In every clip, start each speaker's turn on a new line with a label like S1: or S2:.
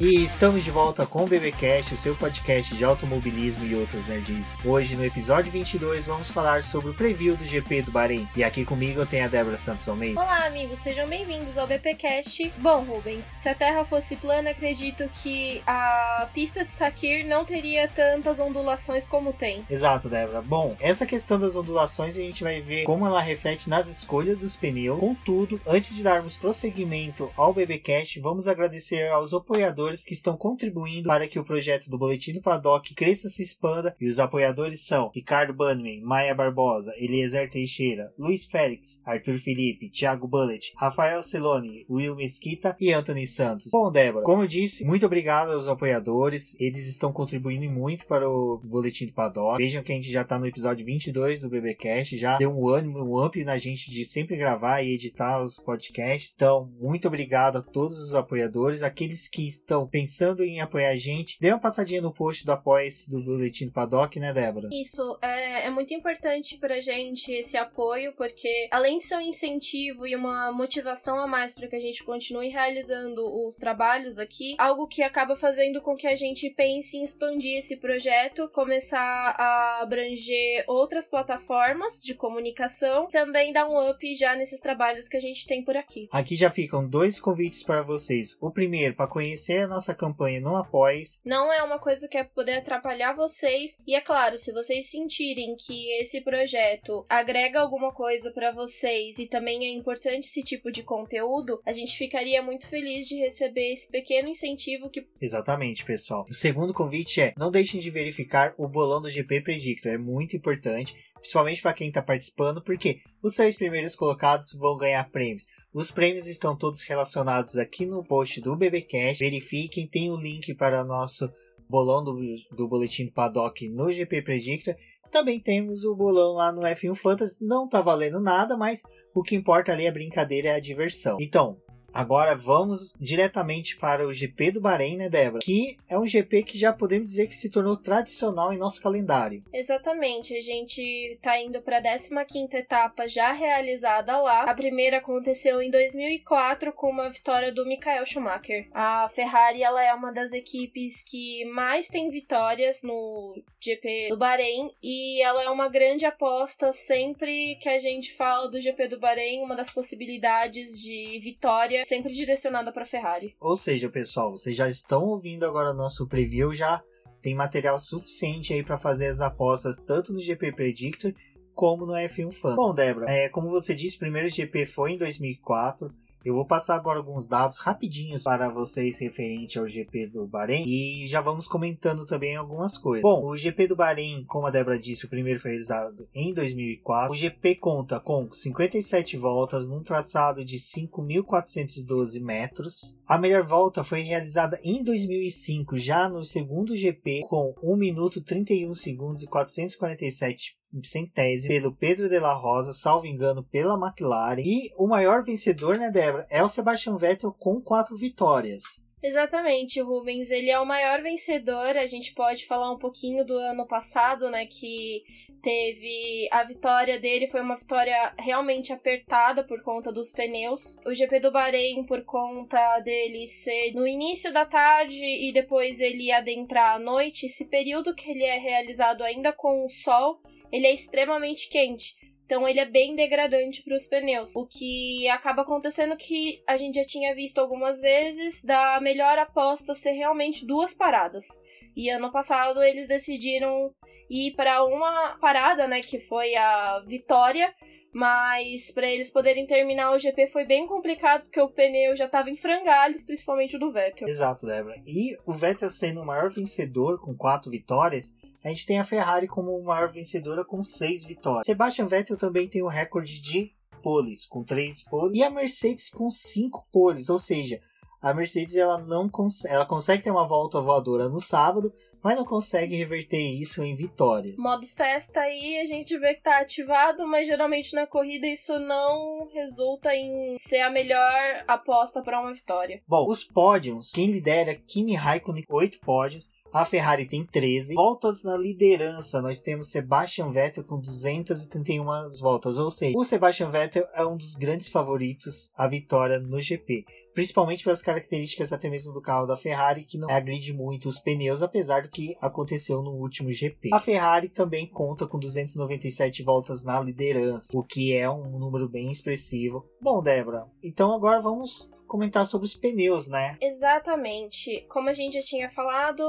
S1: E estamos de volta com o BBcast, o seu podcast de automobilismo e outras nerds. Hoje, no episódio 22, vamos falar sobre o preview do GP do Bahrein. E aqui comigo eu tenho a Débora Santos Almeida.
S2: Olá, amigos, sejam bem-vindos ao BPcast. Bom, Rubens, se a Terra fosse plana, acredito que a pista de Sakir não teria tantas ondulações como tem.
S1: Exato, Débora. Bom, essa questão das ondulações a gente vai ver como ela reflete nas escolhas dos pneus. Contudo, antes de darmos prosseguimento ao BBcast, vamos agradecer aos apoiadores apoiadores que estão contribuindo para que o projeto do Boletim do Paddock cresça e se expanda, e os apoiadores são Ricardo Bannerman, Maia Barbosa, Eliezer Teixeira, Luiz Félix, Arthur Felipe, Thiago Bullet, Rafael Celone, Will Mesquita e Anthony Santos. Bom, Débora, como eu disse, muito obrigado aos apoiadores, eles estão contribuindo muito para o Boletim do Paddock. Vejam que a gente já está no episódio 22 do BBcast, já deu um ânimo, um up na gente de sempre gravar e editar os podcasts. Então, muito obrigado a todos os apoiadores, aqueles que estão estão pensando em apoiar a gente, dê uma passadinha no post do apoia-se do Boletim do Paddock, né, Débora?
S2: Isso, é, é muito importante pra gente esse apoio, porque além de ser um incentivo e uma motivação a mais para que a gente continue realizando os trabalhos aqui, algo que acaba fazendo com que a gente pense em expandir esse projeto, começar a abranger outras plataformas de comunicação, também dar um up já nesses trabalhos que a gente tem por aqui.
S1: Aqui já ficam dois convites para vocês. O primeiro, para conhecer nossa campanha no Apoies.
S2: Não é uma coisa que é poder atrapalhar vocês. E é claro, se vocês sentirem que esse projeto agrega alguma coisa para vocês e também é importante esse tipo de conteúdo, a gente ficaria muito feliz de receber esse pequeno incentivo que.
S1: Exatamente, pessoal. O segundo convite é: não deixem de verificar o bolão do GP Predictor, é muito importante principalmente para quem está participando, porque os três primeiros colocados vão ganhar prêmios. Os prêmios estão todos relacionados aqui no post do BBcast. Verifiquem, tem o link para o nosso bolão do, do boletim do Paddock no GP Predictor. Também temos o bolão lá no F1 Fantasy. Não tá valendo nada, mas o que importa ali é a brincadeira e a diversão. Então, Agora vamos diretamente para o GP do Bahrein, né, Débora? Que é um GP que já podemos dizer que se tornou tradicional em nosso calendário.
S2: Exatamente, a gente está indo para a 15 etapa já realizada lá. A primeira aconteceu em 2004 com uma vitória do Michael Schumacher. A Ferrari ela é uma das equipes que mais tem vitórias no GP do Bahrein e ela é uma grande aposta sempre que a gente fala do GP do Bahrein, uma das possibilidades de vitória sempre direcionada para Ferrari.
S1: Ou seja, pessoal, vocês já estão ouvindo agora nosso preview, já tem material suficiente aí para fazer as apostas tanto no GP Predictor como no F1 Fan. Bom, Débora, é, como você disse, o primeiro GP foi em 2004. Eu vou passar agora alguns dados rapidinhos para vocês referente ao GP do Bahrein e já vamos comentando também algumas coisas. Bom, o GP do Bahrein, como a Débora disse, o primeiro foi realizado em 2004. O GP conta com 57 voltas num traçado de 5.412 metros. A melhor volta foi realizada em 2005, já no segundo GP, com 1 minuto 31 segundos e 447 centésimo pelo Pedro de la Rosa, salvo engano, pela McLaren. E o maior vencedor, né, Débora, é o Sebastian Vettel com quatro vitórias.
S2: Exatamente, Rubens, ele é o maior vencedor. A gente pode falar um pouquinho do ano passado, né, que teve a vitória dele foi uma vitória realmente apertada por conta dos pneus. O GP do Bahrein por conta dele ser no início da tarde e depois ele adentrar à noite, esse período que ele é realizado ainda com o sol, ele é extremamente quente. Então ele é bem degradante para os pneus. O que acaba acontecendo que a gente já tinha visto algumas vezes da melhor aposta ser realmente duas paradas. E ano passado eles decidiram ir para uma parada, né, que foi a vitória, mas para eles poderem terminar o GP foi bem complicado porque o pneu já estava em frangalhos, principalmente o do Vettel.
S1: Exato, Débora. E o Vettel sendo o maior vencedor com quatro vitórias, a gente tem a Ferrari como maior vencedora com seis vitórias. Sebastian Vettel também tem o recorde de poles, com três poles, e a Mercedes com cinco poles, ou seja, a Mercedes ela não consegue, ela consegue ter uma volta voadora no sábado, mas não consegue reverter isso em vitórias.
S2: Modo festa aí a gente vê que tá ativado, mas geralmente na corrida isso não resulta em ser a melhor aposta para uma vitória.
S1: Bom, os pódios, quem lidera Kimi Raikkonen, oito pódios, a Ferrari tem 13 voltas na liderança. Nós temos Sebastian Vettel com 231 voltas, ou seja, o Sebastian Vettel é um dos grandes favoritos à vitória no GP principalmente pelas características até mesmo do carro da Ferrari, que não agride muito os pneus, apesar do que aconteceu no último GP. A Ferrari também conta com 297 voltas na liderança, o que é um número bem expressivo. Bom, Débora, então agora vamos comentar sobre os pneus, né?
S2: Exatamente. Como a gente já tinha falado,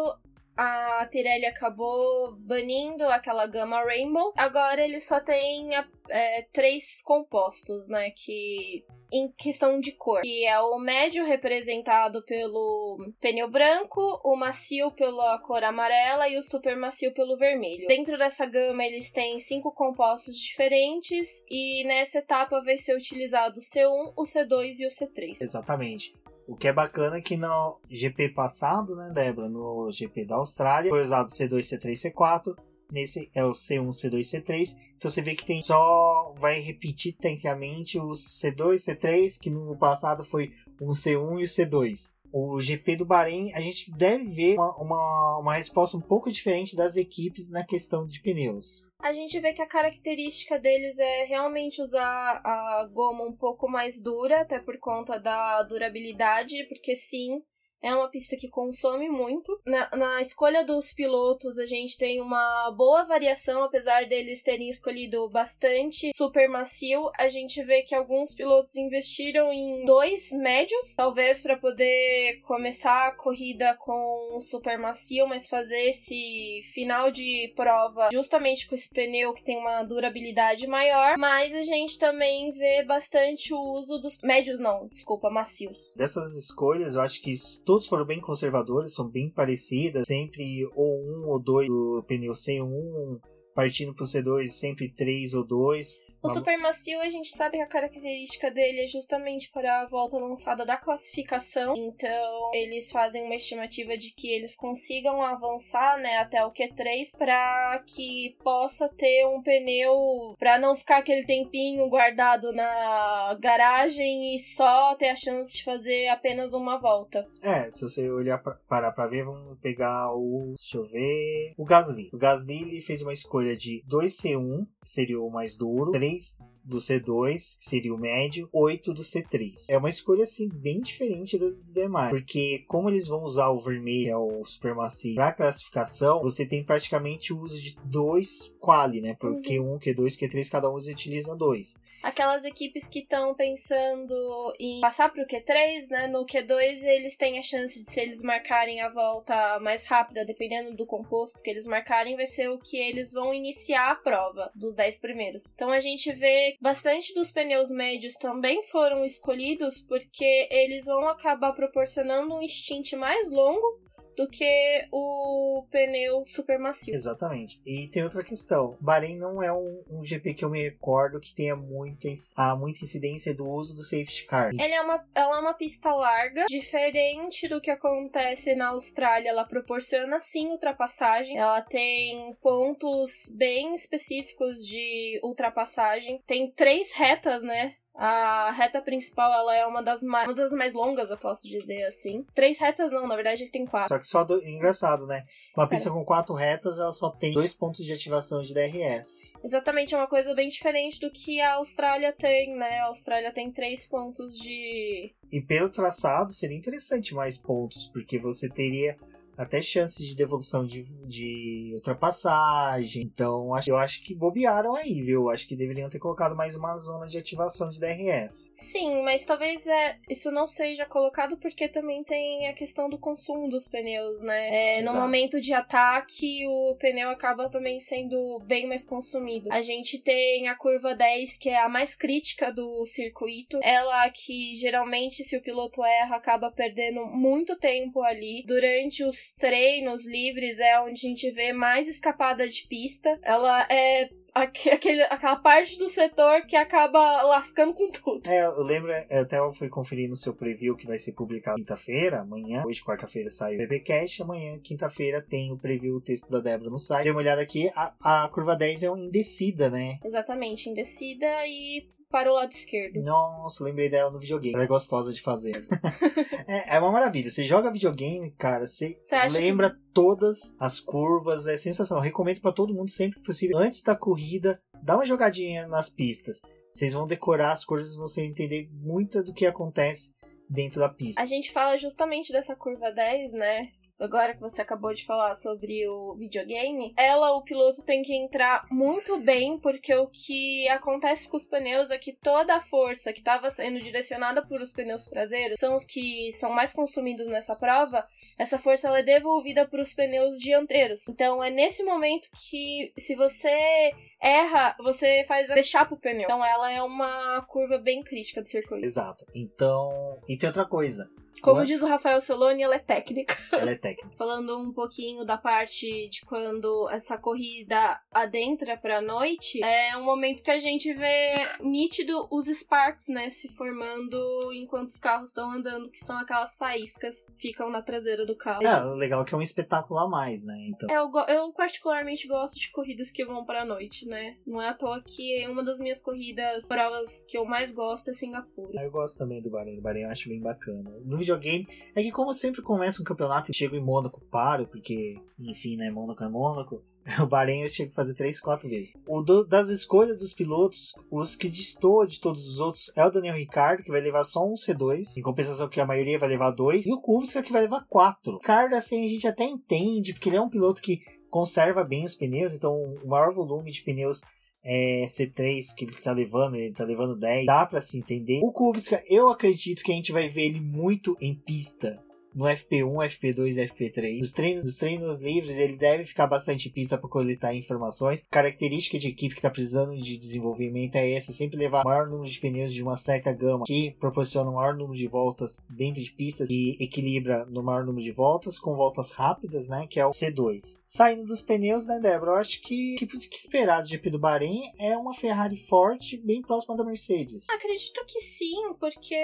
S2: a Pirelli acabou banindo aquela gama Rainbow. Agora ele só tem é, três compostos, né? Que em questão de cor, que é o médio representado pelo pneu branco, o macio pela cor amarela e o super macio pelo vermelho. Dentro dessa gama eles têm cinco compostos diferentes e nessa etapa vai ser utilizado o C1, o C2 e o C3.
S1: Exatamente. O que é bacana é que no GP passado, né, Débora, no GP da Austrália, foi usado C2, C3, C4. Nesse é o C1, C2, C3. Então você vê que tem só vai repetir tecnicamente os C2, C3, que no passado foi um C1 e o C2. O GP do Bahrein, a gente deve ver uma, uma, uma resposta um pouco diferente das equipes na questão de pneus.
S2: A gente vê que a característica deles é realmente usar a goma um pouco mais dura, até por conta da durabilidade, porque sim, é uma pista que consome muito. Na, na, escolha dos pilotos, a gente tem uma boa variação, apesar deles terem escolhido bastante super macio. A gente vê que alguns pilotos investiram em dois médios, talvez para poder começar a corrida com super macio, mas fazer esse final de prova justamente com esse pneu que tem uma durabilidade maior. Mas a gente também vê bastante o uso dos médios, não, desculpa, macios.
S1: Dessas escolhas, eu acho que todos foram bem conservadores, são bem parecidas, sempre ou um ou dois do pneu C1, partindo pro C2 sempre três ou dois.
S2: O super macio, a gente sabe que a característica dele é justamente para a volta lançada da classificação. Então, eles fazem uma estimativa de que eles consigam avançar, né, até o Q3 para que possa ter um pneu para não ficar aquele tempinho guardado na garagem e só ter a chance de fazer apenas uma volta.
S1: É, se você olhar pra, parar para ver, vamos pegar o, deixa eu ver, o Gasly. O Gasly ele fez uma escolha de 2C1, que seria o mais duro, 3 based do C2, que seria o médio, 8 do C3. É uma escolha assim bem diferente das demais, porque como eles vão usar o vermelho, é o Supermassive, para classificação, você tem praticamente o uso de dois quali, né? Porque uhum. Q1, Q2, Q3, cada um utiliza dois.
S2: Aquelas equipes que estão pensando em passar para o Q3, né? No Q2 eles têm a chance de, se eles marcarem a volta mais rápida, dependendo do composto que eles marcarem, vai ser o que eles vão iniciar a prova dos 10 primeiros. Então a gente vê bastante dos pneus médios também foram escolhidos porque eles vão acabar proporcionando um stint mais longo do que o pneu super macio.
S1: Exatamente. E tem outra questão. Bahrein não é um, um GP que eu me recordo que tenha muita, há muita incidência do uso do safety car.
S2: É uma, ela é uma pista larga, diferente do que acontece na Austrália. Ela proporciona sim ultrapassagem. Ela tem pontos bem específicos de ultrapassagem. Tem três retas, né? A reta principal, ela é uma das, mais, uma das mais longas, eu posso dizer assim. Três retas não, na verdade ele tem quatro.
S1: Só que só do... engraçado, né? Uma pista com quatro retas, ela só tem dois pontos de ativação de DRS.
S2: Exatamente, é uma coisa bem diferente do que a Austrália tem, né? A Austrália tem três pontos de...
S1: E pelo traçado, seria interessante mais pontos, porque você teria até chances de devolução de, de ultrapassagem. Então, eu acho que bobearam aí, viu? Acho que deveriam ter colocado mais uma zona de ativação de DRS.
S2: Sim, mas talvez é, isso não seja colocado porque também tem a questão do consumo dos pneus, né? É, no momento de ataque, o pneu acaba também sendo bem mais consumido. A gente tem a curva 10, que é a mais crítica do circuito. Ela que geralmente, se o piloto erra, acaba perdendo muito tempo ali. Durante os treinos livres é onde a gente vê mais escapada de pista. Ela é aquele, aquela parte do setor que acaba lascando com tudo.
S1: É, eu lembro, eu até fui conferir no seu preview que vai ser publicado quinta-feira, amanhã. Hoje, quarta-feira, sai o BBcast. Amanhã, quinta-feira, tem o preview, o texto da Débora no site. Dê uma olhada aqui, a, a curva 10 é um indecida, né?
S2: Exatamente, indecida e para o lado esquerdo.
S1: Nossa, lembrei dela no videogame. Ela é gostosa de fazer. é, é, uma maravilha. Você joga videogame, cara, você, lembra que... todas as curvas, é sensacional. recomendo para todo mundo sempre que possível, antes da corrida, dá uma jogadinha nas pistas. Vocês vão decorar as curvas e você entender muito do que acontece dentro da pista.
S2: A gente fala justamente dessa curva 10, né? Agora que você acabou de falar sobre o videogame, ela, o piloto, tem que entrar muito bem, porque o que acontece com os pneus é que toda a força que estava sendo direcionada por os pneus traseiros são os que são mais consumidos nessa prova. Essa força ela é devolvida para os pneus dianteiros. Então é nesse momento que, se você erra, você faz deixar pro pneu. Então ela é uma curva bem crítica do circuito.
S1: Exato. Então, e tem outra coisa.
S2: Como diz o Rafael Soloni, ela é técnica.
S1: Ela é técnica.
S2: Falando um pouquinho da parte de quando essa corrida adentra pra noite, é um momento que a gente vê nítido os sparks, né, se formando enquanto os carros estão andando, que são aquelas faíscas que ficam na traseira do carro.
S1: É, o legal é que é um espetáculo a mais, né? Então...
S2: É, eu, eu particularmente gosto de corridas que vão pra noite, né? Não é à toa que uma das minhas corridas, provas que eu mais gosto é Singapura.
S1: Eu gosto também do Bahrein. O Bahrein eu acho bem bacana. No vídeo videogame. É que como sempre começa um campeonato e chego em Mônaco, paro, porque, enfim, né, Mônaco é Mônaco. O Bahrein eu tive que fazer 3, 4 vezes. O do, das escolhas dos pilotos, os que destoa de todos os outros é o Daniel Ricciardo, que vai levar só um C2, em compensação que a maioria vai levar dois, e o Kubica que vai levar quatro. O Ricardo, assim, a gente até entende, porque ele é um piloto que conserva bem os pneus, então o maior volume de pneus é, C3 que ele tá levando, ele tá levando 10, dá para se entender. O Kubica, eu acredito que a gente vai ver ele muito em pista no FP1, FP2 e FP3. Nos treinos, nos treinos livres, ele deve ficar bastante em pista para coletar informações. Característica de equipe que está precisando de desenvolvimento é essa: sempre levar o maior número de pneus de uma certa gama que proporciona o maior número de voltas dentro de pistas e equilibra no maior número de voltas com voltas rápidas, né? Que é o C2. Saindo dos pneus, né, Débora? Eu acho que o que, que esperar do GP do Bahrein é uma Ferrari forte, bem próxima da Mercedes.
S2: Acredito que sim, porque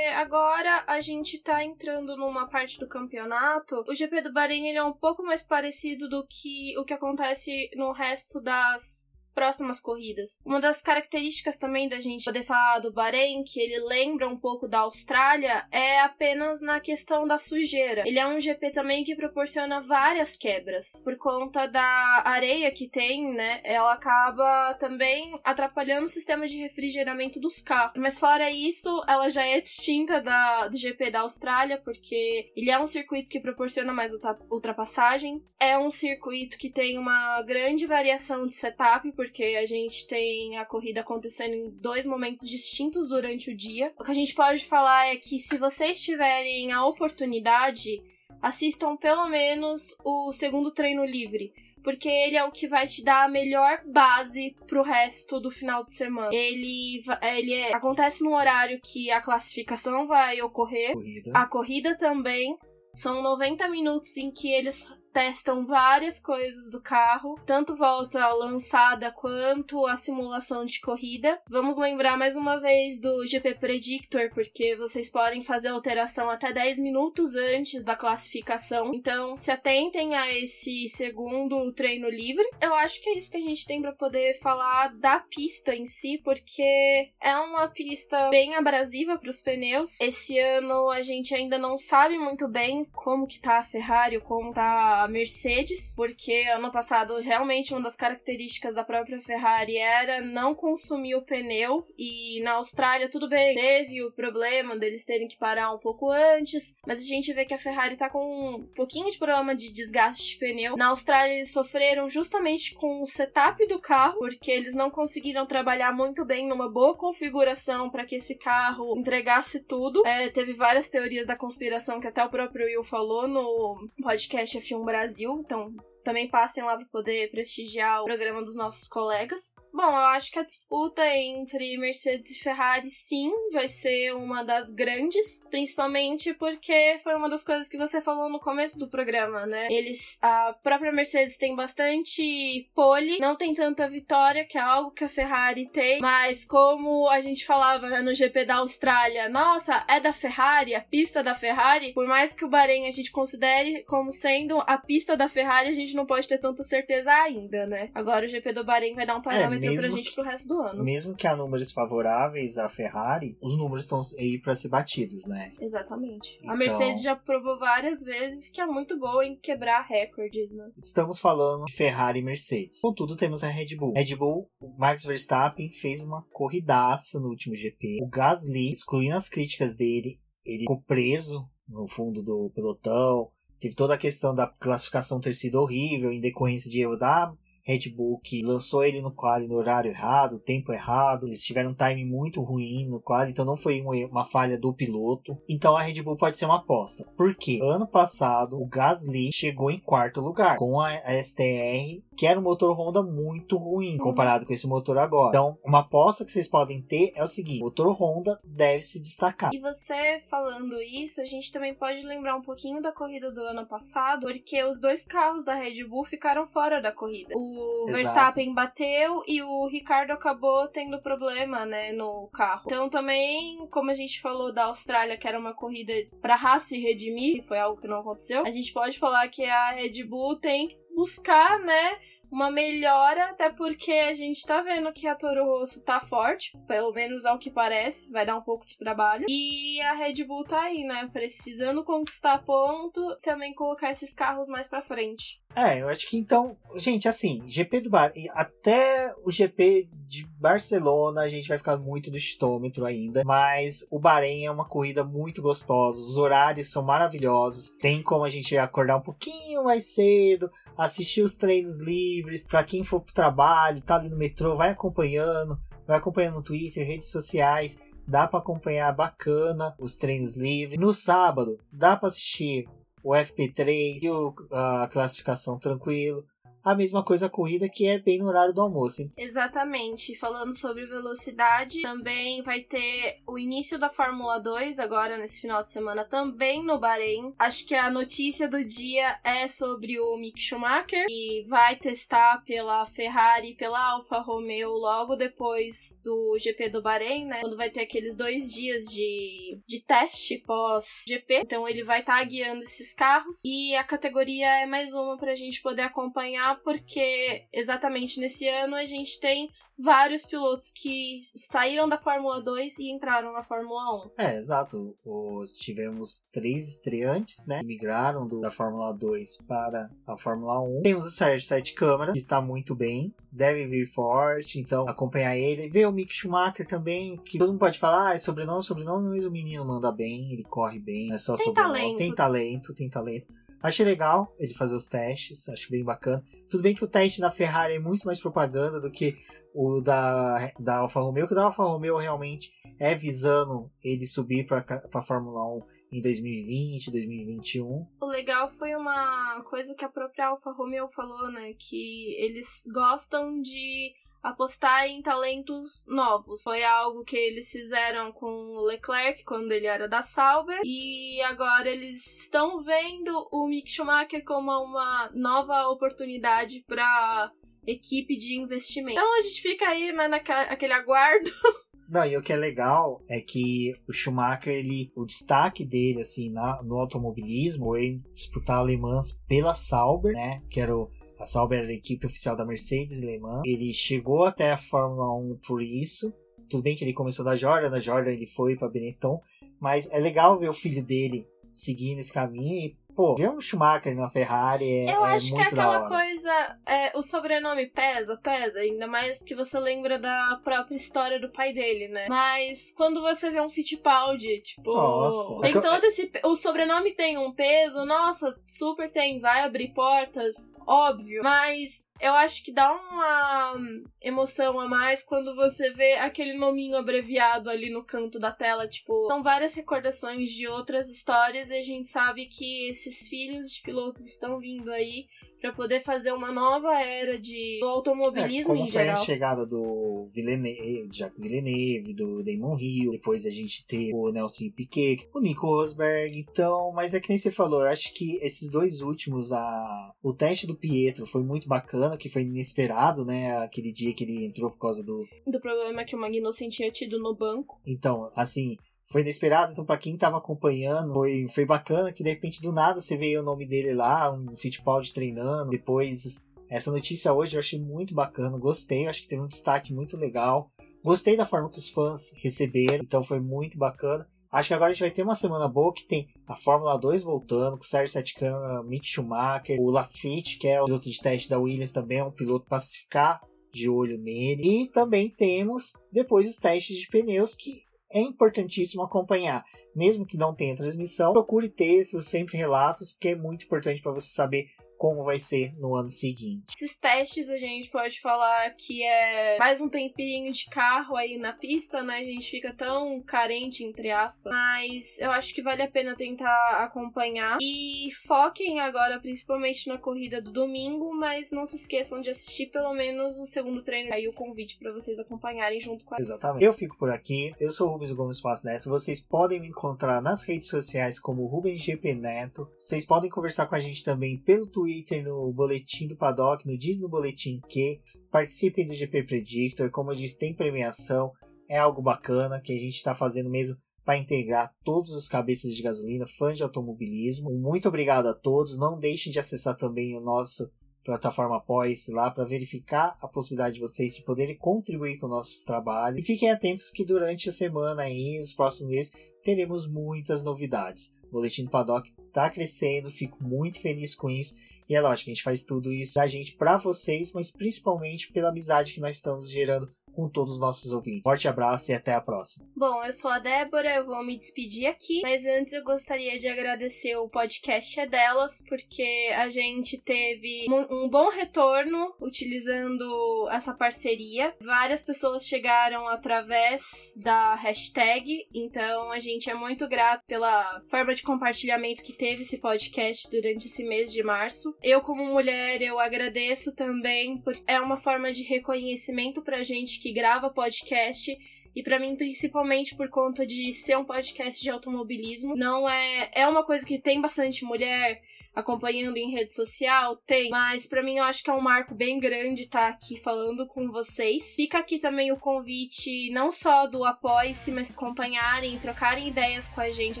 S2: agora a gente está entrando numa parte parte do campeonato, o GP do Bahrein ele é um pouco mais parecido do que o que acontece no resto das próximas corridas. Uma das características também da gente poder falar do Bahrein, que ele lembra um pouco da Austrália, é apenas na questão da sujeira. Ele é um GP também que proporciona várias quebras. Por conta da areia que tem, né? Ela acaba também atrapalhando o sistema de refrigeramento dos carros. Mas fora isso, ela já é distinta da, do GP da Austrália, porque ele é um circuito que proporciona mais ultrapassagem. É um circuito que tem uma grande variação de setup, por porque a gente tem a corrida acontecendo em dois momentos distintos durante o dia. O que a gente pode falar é que se vocês tiverem a oportunidade, assistam pelo menos o segundo treino livre porque ele é o que vai te dar a melhor base pro resto do final de semana. Ele, ele é, acontece no horário que a classificação vai ocorrer,
S1: corrida.
S2: a corrida também. São 90 minutos em que eles testam várias coisas do carro, tanto volta lançada quanto a simulação de corrida. Vamos lembrar mais uma vez do GP Predictor, porque vocês podem fazer alteração até 10 minutos antes da classificação. Então, se atentem a esse segundo treino livre. Eu acho que é isso que a gente tem para poder falar da pista em si, porque é uma pista bem abrasiva para os pneus. Esse ano a gente ainda não sabe muito bem como que tá a Ferrari, como tá a Mercedes, porque ano passado realmente uma das características da própria Ferrari era não consumir o pneu e na Austrália tudo bem, teve o problema deles terem que parar um pouco antes, mas a gente vê que a Ferrari tá com um pouquinho de problema de desgaste de pneu. Na Austrália eles sofreram justamente com o setup do carro, porque eles não conseguiram trabalhar muito bem numa boa configuração para que esse carro entregasse tudo. É, teve várias teorias da conspiração que até o próprio Will falou no podcast F1 Brasil, então também passem lá para poder prestigiar o programa dos nossos colegas. Bom, eu acho que a disputa entre Mercedes e Ferrari, sim, vai ser uma das grandes, principalmente porque foi uma das coisas que você falou no começo do programa, né? Eles, a própria Mercedes tem bastante pole, não tem tanta vitória, que é algo que a Ferrari tem, mas como a gente falava né, no GP da Austrália, nossa, é da Ferrari, a pista da Ferrari, por mais que o Bahrein a gente considere como sendo a pista da Ferrari, a gente não pode ter tanta certeza ainda, né? Agora o GP do Bahrein vai dar um parâmetro é, pra gente pro resto do ano.
S1: Mesmo que há números favoráveis à Ferrari, os números estão aí para ser batidos, né?
S2: Exatamente. Então... A Mercedes já provou várias vezes que é muito boa em quebrar recordes, né?
S1: Estamos falando de Ferrari e Mercedes. Contudo, temos a Red Bull. Red Bull, o Max Verstappen fez uma corridaça no último GP. O Gasly, excluindo as críticas dele, ele ficou preso no fundo do pelotão Teve toda a questão da classificação ter sido horrível em decorrência de erro da Red Bull que lançou ele no quali no horário errado, tempo errado. Eles tiveram um time muito ruim no quali, então não foi uma falha do piloto. Então a Red Bull pode ser uma aposta. Porque ano passado o Gasly chegou em quarto lugar com a STR, que era um motor Honda muito ruim uhum. comparado com esse motor agora. Então, uma aposta que vocês podem ter é o seguinte: o motor Honda deve se destacar.
S2: E você falando isso, a gente também pode lembrar um pouquinho da corrida do ano passado, porque os dois carros da Red Bull ficaram fora da corrida. O o Verstappen bateu e o Ricardo acabou tendo problema, né, no carro. Então também, como a gente falou da Austrália, que era uma corrida pra Haas se redimir, que foi algo que não aconteceu, a gente pode falar que a Red Bull tem buscar, né, uma melhora, até porque a gente tá vendo que a Toro Rosso tá forte, pelo menos ao que parece, vai dar um pouco de trabalho. E a Red Bull tá aí, né? Precisando conquistar ponto, também colocar esses carros mais pra frente.
S1: É, eu acho que então, gente, assim, GP do Bar, até o GP de Barcelona a gente vai ficar muito do estômetro ainda, mas o Bahrein é uma corrida muito gostosa, os horários são maravilhosos, tem como a gente acordar um pouquinho mais cedo, assistir os treinos livres, para quem for pro trabalho, tá ali no metrô, vai acompanhando, vai acompanhando no Twitter, redes sociais, dá para acompanhar bacana os treinos livres. No sábado, dá para assistir o FP3 e o, a classificação tranquilo a mesma coisa a corrida, que é bem no horário do almoço. Hein?
S2: Exatamente. Falando sobre velocidade, também vai ter o início da Fórmula 2 agora nesse final de semana, também no Bahrein. Acho que a notícia do dia é sobre o Mick Schumacher, que vai testar pela Ferrari e pela Alfa Romeo logo depois do GP do Bahrein, né? Quando vai ter aqueles dois dias de, de teste pós-GP. Então ele vai estar tá guiando esses carros. E a categoria é mais uma pra gente poder acompanhar porque exatamente nesse ano a gente tem vários pilotos que saíram da Fórmula 2 e entraram na Fórmula 1.
S1: É, exato. O, tivemos três estreantes, né? Que migraram do, da Fórmula 2 para a Fórmula 1. Temos o Sérgio Sete Câmara, que está muito bem. Deve vir forte, então acompanhar ele. Ver o Mick Schumacher também, que todo mundo pode falar, ah, é sobrenome, sobrenome, mas o menino manda bem, ele corre bem, é só
S2: tem
S1: sobrenome.
S2: Talento.
S1: Tem talento, tem talento. Achei legal ele fazer os testes, acho bem bacana. Tudo bem que o teste da Ferrari é muito mais propaganda do que o da, da Alfa Romeo, que o da Alfa Romeo realmente é visando ele subir para a Fórmula 1 em 2020, 2021.
S2: O legal foi uma coisa que a própria Alfa Romeo falou, né? Que eles gostam de apostar em talentos novos. Foi algo que eles fizeram com o Leclerc quando ele era da Sauber e agora eles estão vendo o Mick Schumacher como uma nova oportunidade para equipe de investimento. Então a gente fica aí né, naquele aguardo.
S1: Não, e o que é legal é que o Schumacher, ele, o destaque dele, assim, na, no automobilismo, ele disputar alemãs pela Sauber, né, que era o a Sauber era a equipe oficial da Mercedes Le Mans. Ele chegou até a Fórmula 1 por isso. Tudo bem que ele começou da Jordan, da Jordan ele foi para Benetton, mas é legal ver o filho dele seguindo esse caminho e pô, ver um Schumacher na Ferrari é,
S2: Eu
S1: é
S2: acho que é
S1: muito
S2: aquela coisa. é, o sobrenome pesa, pesa, ainda mais que você lembra da própria história do pai dele, né? Mas quando você vê um Fittipaldi, tipo.
S1: Nossa.
S2: Tem
S1: É
S2: todo esse. O sobrenome tem um peso, nossa, super tem, vai abrir portas, óbvio. Mas eu acho que dá uma emoção a mais quando você vê aquele nominho abreviado ali no canto da tela. Tipo, são várias recordações de outras histórias e a gente sabe que esses filhos de pilotos estão vindo aí pra poder fazer uma nova era de do automobilismo
S1: É, como
S2: em
S1: foi a
S2: geral.
S1: chegada do Villeneuve, Jacques Villeneuve, do Damon Hill, depois a gente teve o Nelson Piquet, o Nico Rosberg, então, mas é que nem você falou, eu acho que esses dois últimos, a, o teste do Pietro foi muito bacana, que foi inesperado, né, aquele dia que ele entrou por causa do,
S2: Do problema que o Magnussen tinha tido no banco.
S1: então, assim, foi inesperado, então pra quem tava acompanhando, foi, foi bacana que de repente do nada você veio o nome dele lá, um Fittipaldi treinando, depois essa notícia hoje eu achei muito bacana, gostei, acho que teve um destaque muito legal. Gostei da forma que os fãs receberam, então foi muito bacana. Acho que agora a gente vai ter uma semana boa que tem a Fórmula 2 voltando, com o Sérgio Sete Câmara, Mick Schumacher, o Lafitte, que é o piloto de teste da Williams também, é um piloto para ficar de olho nele. E também temos depois os testes de pneus que é importantíssimo acompanhar. Mesmo que não tenha transmissão, procure textos, sempre relatos, porque é muito importante para você saber como vai ser no ano seguinte.
S2: Esses testes a gente pode falar que é mais um tempinho de carro aí na pista, né? A gente fica tão carente, entre aspas. Mas eu acho que vale a pena tentar acompanhar. E foquem agora principalmente na corrida do domingo, mas não se esqueçam de assistir pelo menos o segundo treino. Aí o convite para vocês acompanharem junto com a
S1: Exatamente. Eu fico por aqui. Eu sou o Rubens Gomes Passo Neto. Vocês podem me encontrar nas redes sociais como Rubens GP Neto. Vocês podem conversar com a gente também pelo Twitter, no Boletim do Paddock, no Diz no Boletim que. Participem do GP Predictor. Como eu disse, tem premiação. É algo bacana que a gente está fazendo mesmo para integrar todos os cabeças de gasolina, fãs de automobilismo. Muito obrigado a todos. Não deixem de acessar também o nosso plataforma Apoia-se lá para verificar a possibilidade de vocês de poderem contribuir com o nosso trabalho. E fiquem atentos que durante a semana aí, nos próximos meses, teremos muitas novidades. O Boletim do Paddock está crescendo, fico muito feliz com isso. E é lógico, a gente faz tudo isso da gente para vocês, mas principalmente pela amizade que nós estamos gerando com todos os nossos ouvintes. Forte abraço e até a próxima.
S2: Bom, eu sou a Débora, eu vou me despedir aqui, mas antes eu gostaria de agradecer o podcast É Delas, porque a gente teve um, bom retorno utilizando essa parceria. Várias pessoas chegaram através da hashtag, então a gente é muito grato pela forma de compartilhamento que teve esse podcast durante esse mês de março. Eu, como mulher, eu agradeço também, porque é uma forma de reconhecimento pra gente que grava podcast e para mim principalmente por conta de ser um podcast de automobilismo, não é é uma coisa que tem bastante mulher acompanhando em rede social, tem, mas para mim eu acho que é um marco bem grande estar aqui falando com vocês. Fica aqui também o convite não só do Apoie-se, mas acompanharem trocarem ideias com a gente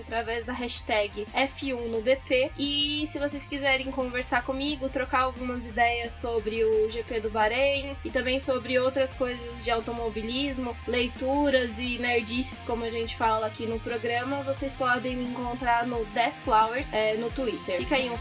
S2: através da hashtag F1 no BP. E se vocês quiserem conversar comigo, trocar algumas ideias sobre o GP do Bahrein e também sobre outras coisas de automobilismo, leituras e nerdices, como a gente fala aqui no programa, vocês podem me encontrar no Death Flowers é, no Twitter. Fica aí um